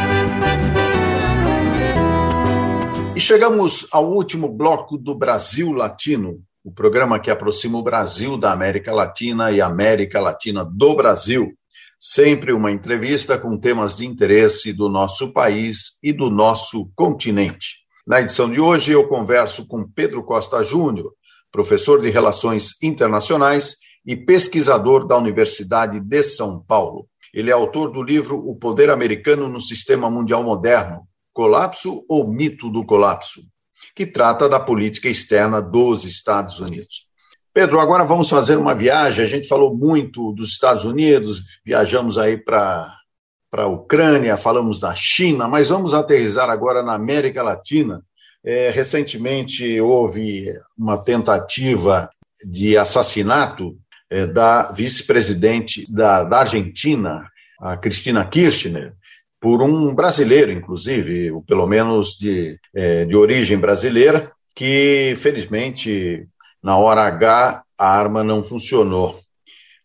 E chegamos ao último bloco do Brasil Latino, o programa que aproxima o Brasil da América Latina e a América Latina do Brasil. Sempre uma entrevista com temas de interesse do nosso país e do nosso continente. Na edição de hoje, eu converso com Pedro Costa Júnior, professor de Relações Internacionais e pesquisador da Universidade de São Paulo. Ele é autor do livro O Poder Americano no Sistema Mundial Moderno: Colapso ou Mito do Colapso, que trata da política externa dos Estados Unidos. Pedro, agora vamos fazer uma viagem. A gente falou muito dos Estados Unidos, viajamos aí para para a Ucrânia, falamos da China, mas vamos aterrizar agora na América Latina. É, recentemente houve uma tentativa de assassinato é, da vice-presidente da, da Argentina, a Cristina Kirchner, por um brasileiro, inclusive, ou pelo menos de, é, de origem brasileira, que felizmente na hora H a arma não funcionou.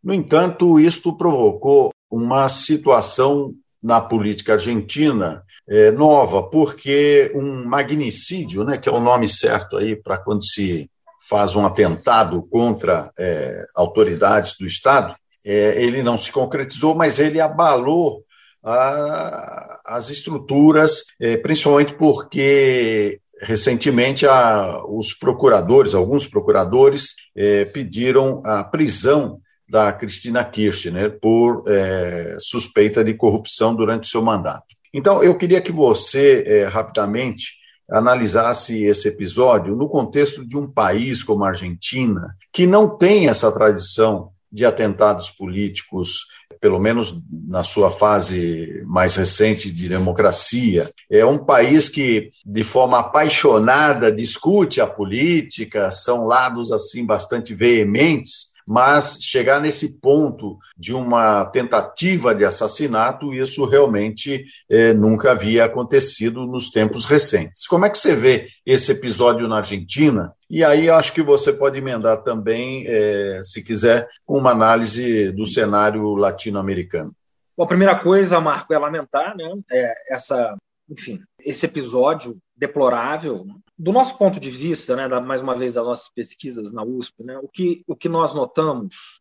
No entanto, isto provocou uma situação na política argentina é, nova, porque um magnicídio, né, que é o nome certo aí para quando se faz um atentado contra é, autoridades do Estado, é, ele não se concretizou, mas ele abalou a, as estruturas, é, principalmente porque recentemente a, os procuradores, alguns procuradores, é, pediram a prisão da Cristina Kirchner por é, suspeita de corrupção durante seu mandato. Então, eu queria que você, é, rapidamente, analisasse esse episódio no contexto de um país como a Argentina, que não tem essa tradição de atentados políticos, pelo menos na sua fase mais recente de democracia. É um país que, de forma apaixonada, discute a política, são lados assim bastante veementes, mas chegar nesse ponto de uma tentativa de assassinato, isso realmente é, nunca havia acontecido nos tempos recentes. Como é que você vê esse episódio na Argentina? E aí acho que você pode emendar também, é, se quiser, com uma análise do cenário latino-americano. A primeira coisa, Marco, é lamentar né, é, essa, enfim, esse episódio deplorável. Do nosso ponto de vista, né, da, mais uma vez das nossas pesquisas na USP, né, o, que, o que nós notamos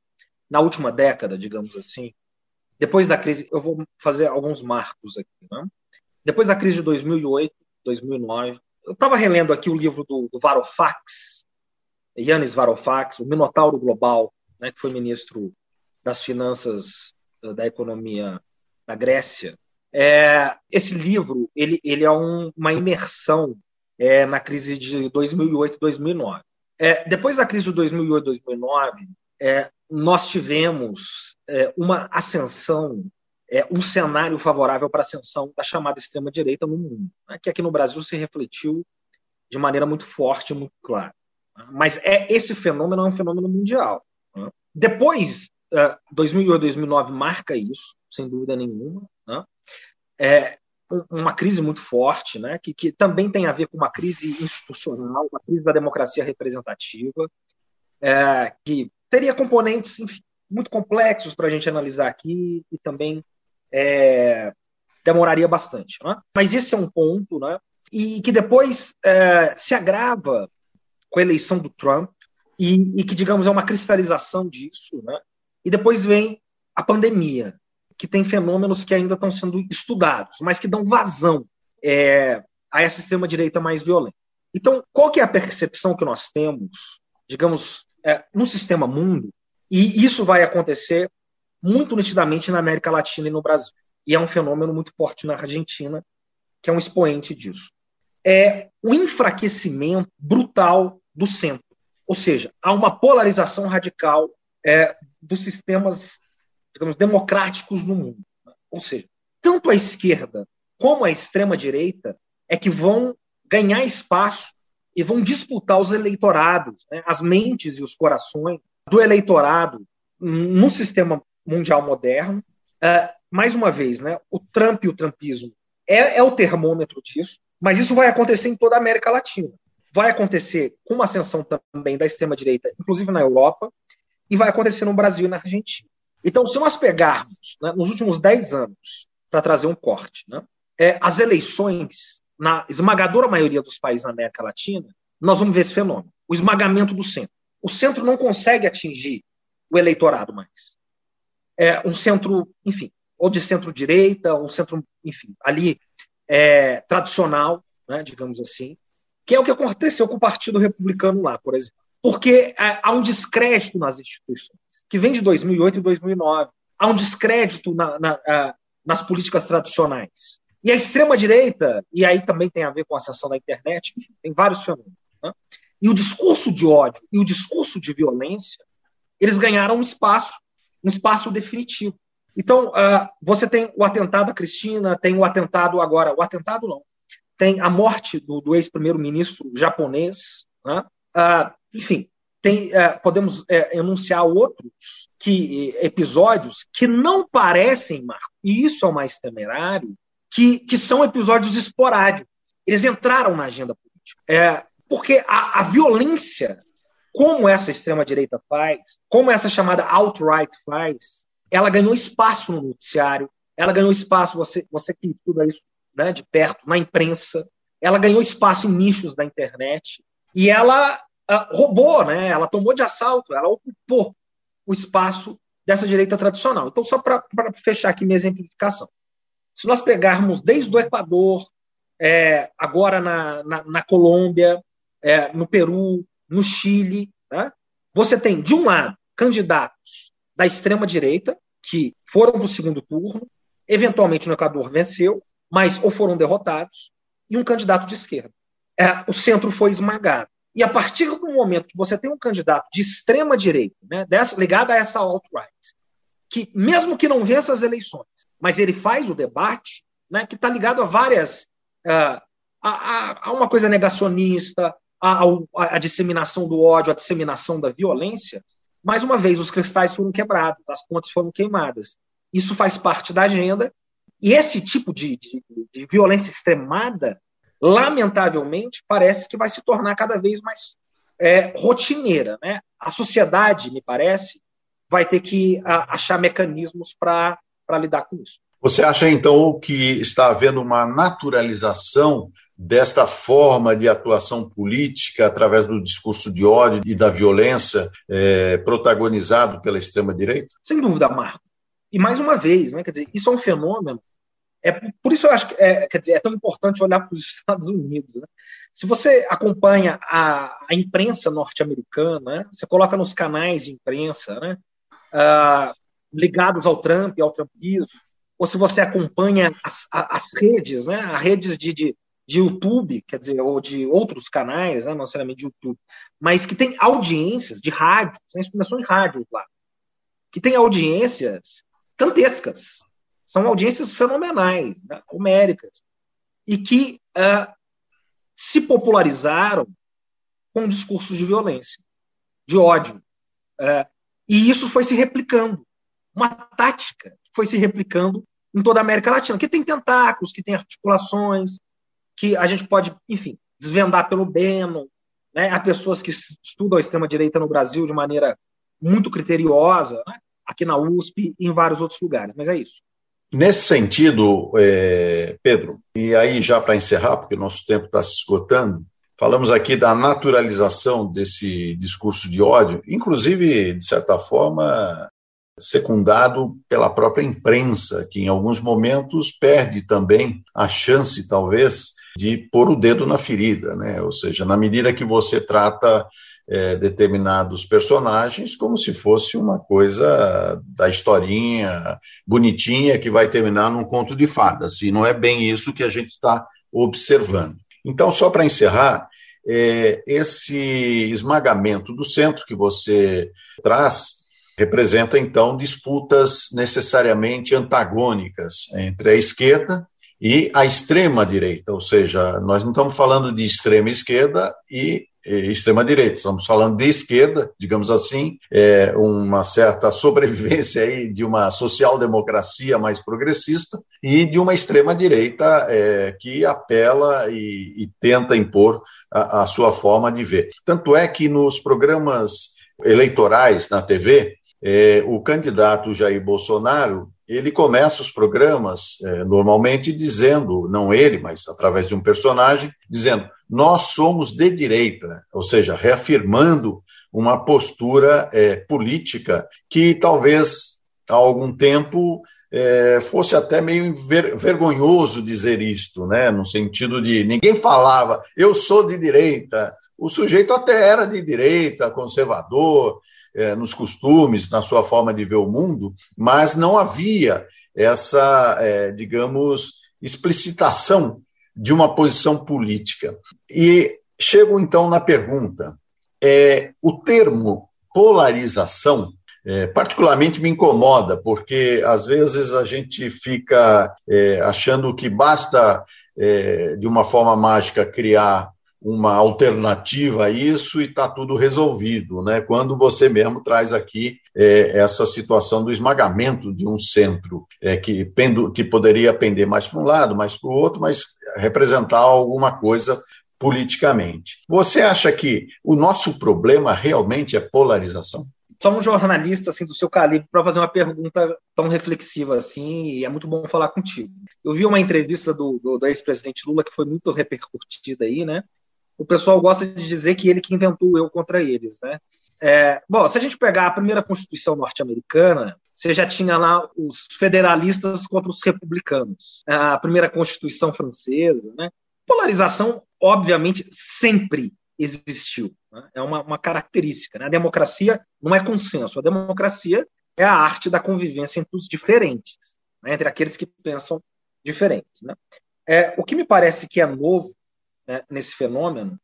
na última década, digamos assim, depois da crise, eu vou fazer alguns marcos aqui. Né? Depois da crise de 2008, 2009, eu estava relendo aqui o livro do, do Varoufakis, Yannis Varoufakis, o Minotauro Global, né, que foi ministro das Finanças da Economia da Grécia, é, esse livro ele, ele é um, uma imersão é, na crise de 2008 e 2009. É, depois da crise de 2008 e 2009, é, nós tivemos é, uma ascensão, é, um cenário favorável para a ascensão da chamada extrema-direita no mundo, né, que aqui no Brasil se refletiu de maneira muito forte muito clara. Mas é esse fenômeno é um fenômeno mundial. Né. Depois, 2008 e 2009 marca isso, sem dúvida nenhuma. Né? É, uma crise muito forte, né, que, que também tem a ver com uma crise institucional, uma crise da democracia representativa, é, que teria componentes enfim, muito complexos para a gente analisar aqui e também é, demoraria bastante. Né? Mas esse é um ponto. Né? e que depois é, se agrava com a eleição do Trump, e, e, que, digamos, é uma cristalização disso, né? e depois vem a pandemia, que tem fenômenos que ainda estão sendo estudados, mas que dão vazão é, a essa extrema-direita mais violenta. Então, qual que é a percepção que nós temos, digamos, é, no sistema mundo, e isso vai acontecer muito nitidamente na América Latina e no Brasil. E é um fenômeno muito forte na Argentina, que é um expoente disso. É o enfraquecimento brutal do centro. Ou seja, há uma polarização radical é, dos sistemas, digamos, democráticos no mundo. Ou seja, tanto a esquerda como a extrema-direita é que vão ganhar espaço e vão disputar os eleitorados, né, as mentes e os corações do eleitorado no sistema mundial moderno. Uh, mais uma vez, né, o Trump e o Trumpismo é, é o termômetro disso, mas isso vai acontecer em toda a América Latina. Vai acontecer com uma ascensão também da extrema-direita, inclusive na Europa, e vai acontecer no Brasil e na Argentina. Então, se nós pegarmos né, nos últimos 10 anos, para trazer um corte, né, é, as eleições, na esmagadora maioria dos países na América Latina, nós vamos ver esse fenômeno: o esmagamento do centro. O centro não consegue atingir o eleitorado mais. É um centro, enfim, ou de centro-direita, um centro, enfim, ali é, tradicional, né, digamos assim, que é o que aconteceu com o Partido Republicano lá, por exemplo. Porque é, há um descrédito nas instituições, que vem de 2008 e 2009. Há um descrédito na, na, nas políticas tradicionais. E a extrema-direita, e aí também tem a ver com a ascensão da internet, enfim, tem vários fenômenos. Né? E o discurso de ódio e o discurso de violência, eles ganharam um espaço, um espaço definitivo. Então, uh, você tem o atentado a Cristina, tem o atentado agora, o atentado não, tem a morte do, do ex-primeiro-ministro japonês, né? Uh, enfim, tem, uh, podemos é, enunciar outros que, episódios que não parecem, Marco, e isso é o mais temerário, que, que são episódios esporádicos. Eles entraram na agenda política. É, porque a, a violência, como essa extrema-direita faz, como essa chamada alt-right faz, ela ganhou espaço no noticiário, ela ganhou espaço, você, você que estuda isso né, de perto, na imprensa, ela ganhou espaço em nichos da internet e ela uh, roubou, né, ela tomou de assalto, ela ocupou o espaço dessa direita tradicional. Então, só para fechar aqui minha exemplificação. Se nós pegarmos desde o Equador, é, agora na, na, na Colômbia, é, no Peru, no Chile, né, você tem, de um lado, candidatos da extrema-direita, que foram para o segundo turno, eventualmente no Equador venceu, mas ou foram derrotados, e um candidato de esquerda. É, o centro foi esmagado. E a partir do momento que você tem um candidato de extrema direita, né, dessa, ligado a essa alt-right, que mesmo que não vença as eleições, mas ele faz o debate, né, que está ligado a várias. Uh, a, a, a, uma coisa negacionista, a, a, disseminação do ódio, a disseminação da violência, mais uma vez, os cristais foram quebrados, as pontes foram queimadas. Isso faz parte da agenda. E esse tipo de, de, de violência extremada, lamentavelmente, parece que vai se tornar cada vez mais é, rotineira. Né? A sociedade, me parece, vai ter que a, achar mecanismos para lidar com isso. Você acha, então, que está havendo uma naturalização desta forma de atuação política através do discurso de ódio e da violência é, protagonizado pela extrema-direita? Sem dúvida, Marco. E mais uma vez, né, quer dizer, isso é um fenômeno. É, por isso eu acho que é, quer dizer, é tão importante olhar para os [LAUGHS] Estados Unidos. Né? Se você acompanha a, a imprensa norte-americana, né, você coloca nos canais de imprensa né, uh, ligados ao Trump e ao Trumpismo, ou se você acompanha as, as redes, né, as redes de, de, de, YouTube, quer dizer, ou de outros canais, né, não necessariamente de YouTube, mas que tem audiências de rádio, tem explicação em rádio lá, que tem audiências cantescas, são audiências fenomenais, né, homéricas, e que uh, se popularizaram com discursos de violência, de ódio. Uh, e isso foi se replicando. Uma tática que foi se replicando em toda a América Latina, que tem tentáculos, que tem articulações, que a gente pode, enfim, desvendar pelo Bannon. Né? Há pessoas que estudam a extrema-direita no Brasil de maneira muito criteriosa, né? aqui na USP e em vários outros lugares, mas é isso. Nesse sentido, é, Pedro, e aí já para encerrar, porque nosso tempo está se esgotando, falamos aqui da naturalização desse discurso de ódio, inclusive, de certa forma, secundado pela própria imprensa, que em alguns momentos perde também a chance, talvez, de pôr o dedo na ferida, né? Ou seja, na medida que você trata é, determinados personagens como se fosse uma coisa da historinha bonitinha que vai terminar num conto de fadas, e não é bem isso que a gente está observando. Então, só para encerrar, é, esse esmagamento do centro que você traz representa, então, disputas necessariamente antagônicas entre a esquerda e a extrema direita, ou seja, nós não estamos falando de extrema esquerda e extrema-direita. Estamos falando de esquerda, digamos assim, é uma certa [LAUGHS] sobrevivência aí de uma social-democracia mais progressista e de uma extrema-direita é, que apela e, e tenta impor a, a, sua forma de ver. Tanto é que nos programas eleitorais na TV, é, o candidato Jair Bolsonaro ele começa os programas é, normalmente dizendo, não ele, mas através de um personagem, dizendo nós somos de direita, ou seja, reafirmando uma postura é, política que talvez há algum tempo é, fosse até meio ver, vergonhoso dizer isto, né? no sentido de ninguém falava, eu sou de direita. O sujeito até era de direita, conservador, é, nos costumes, na sua forma de ver o mundo, mas não havia essa, é, digamos, explicitação de uma posição política. E chego então na pergunta: é, o termo polarização é, particularmente me incomoda, porque às vezes a gente fica é, achando que basta, é, de uma forma mágica, criar uma alternativa a isso e está tudo resolvido, né? Quando você mesmo traz aqui é, essa situação do esmagamento de um centro é, que, pendo, que poderia pender mais para um lado, mais para o outro, mas representar alguma coisa politicamente. Você acha que o nosso problema realmente é polarização? Só um jornalista assim do seu calibre para fazer uma pergunta tão reflexiva assim, e é muito bom falar contigo. Eu vi uma entrevista do, do, do ex-presidente Lula que foi muito repercutida aí, né? O pessoal gosta de dizer que ele que inventou o eu contra eles, né? É, bom, se a gente pegar a primeira Constituição norte-americana, você já tinha lá os federalistas contra os republicanos. A primeira Constituição francesa, né? Polarização, obviamente, sempre existiu. Né? É uma, uma característica. Né? A democracia não é consenso. A democracia é a arte da convivência entre os diferentes, né? entre aqueles que pensam diferentes. Né? É, o que me parece que é novo né, nesse fenômeno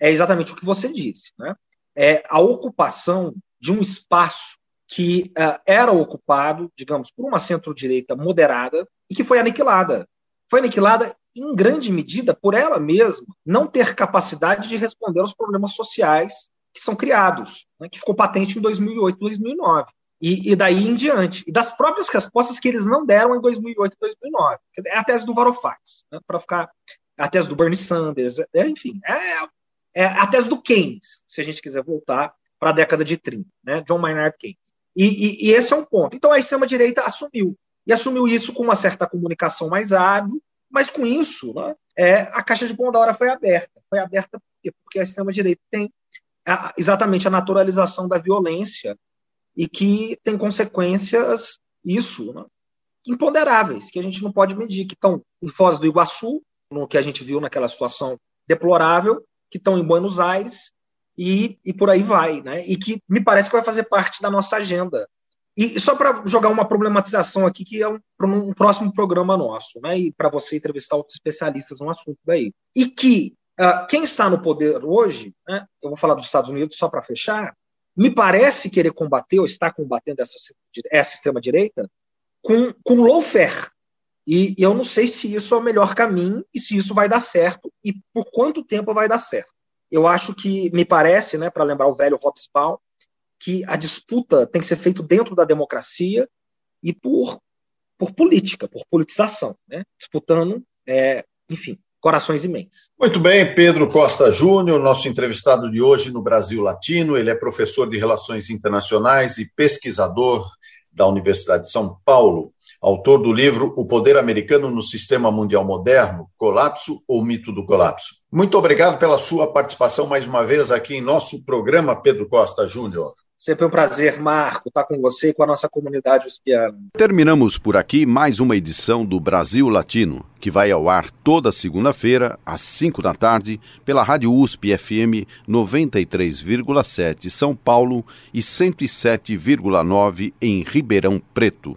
é exatamente o que você disse. Né? É a ocupação de um espaço que uh, era ocupado, digamos, por uma centro-direita moderada e que foi aniquilada. Foi aniquilada em grande medida por ela mesma não ter capacidade de responder aos problemas sociais que são criados, né, que ficou patente em 2008, 2009. E, e, daí em diante. E das próprias respostas que eles não deram em 2008 e 2009. É a tese do Varoufakis, né, para ficar a tese do Bernie Sanders, é, enfim, é, é, a tese do Keynes, se a gente quiser voltar para a década de 30, né? John Maynard Keynes. E, e, e esse é um ponto. Então a extrema-direita assumiu. E assumiu isso com uma certa comunicação mais hábil, mas com isso, né, é, a caixa de Pandora foi aberta. Foi aberta porque a extrema-direita tem a, exatamente a naturalização da violência e que tem consequências, isso, né, imponderáveis, que a gente não pode medir, que estão em Foz do Iguaçu, no que a gente viu naquela situação deplorável, que estão em Buenos Aires e, e por aí vai, né? E que me parece que vai fazer parte da nossa agenda. E só para jogar uma problematização aqui, que é um, um próximo programa nosso, né? E para você entrevistar outros especialistas no assunto daí. E que uh, quem está no poder hoje, né? Eu vou falar dos Estados Unidos só para fechar, me parece querer combater ou está combatendo essa, essa extrema-direita com, com lawfare, e eu não sei se isso é o melhor caminho e se isso vai dar certo e por quanto tempo vai dar certo. Eu acho que, me parece, né, para lembrar o velho Hobsbawm, que a disputa tem que ser feita dentro da democracia e por, por política, por politização, né? disputando, é, enfim, corações e mentes. Muito bem, Pedro Costa Júnior, nosso entrevistado de hoje no Brasil Latino. Ele é professor de Relações Internacionais e pesquisador da Universidade de São Paulo. Autor do livro O Poder Americano no Sistema Mundial Moderno: Colapso ou Mito do Colapso. Muito obrigado pela sua participação mais uma vez aqui em nosso programa, Pedro Costa Júnior. Sempre um prazer, Marco, estar com você e com a nossa comunidade uspiana. Terminamos por aqui mais uma edição do Brasil Latino, que vai ao ar toda segunda-feira, às 5 da tarde, pela Rádio USP FM 93,7 São Paulo e 107,9 em Ribeirão Preto.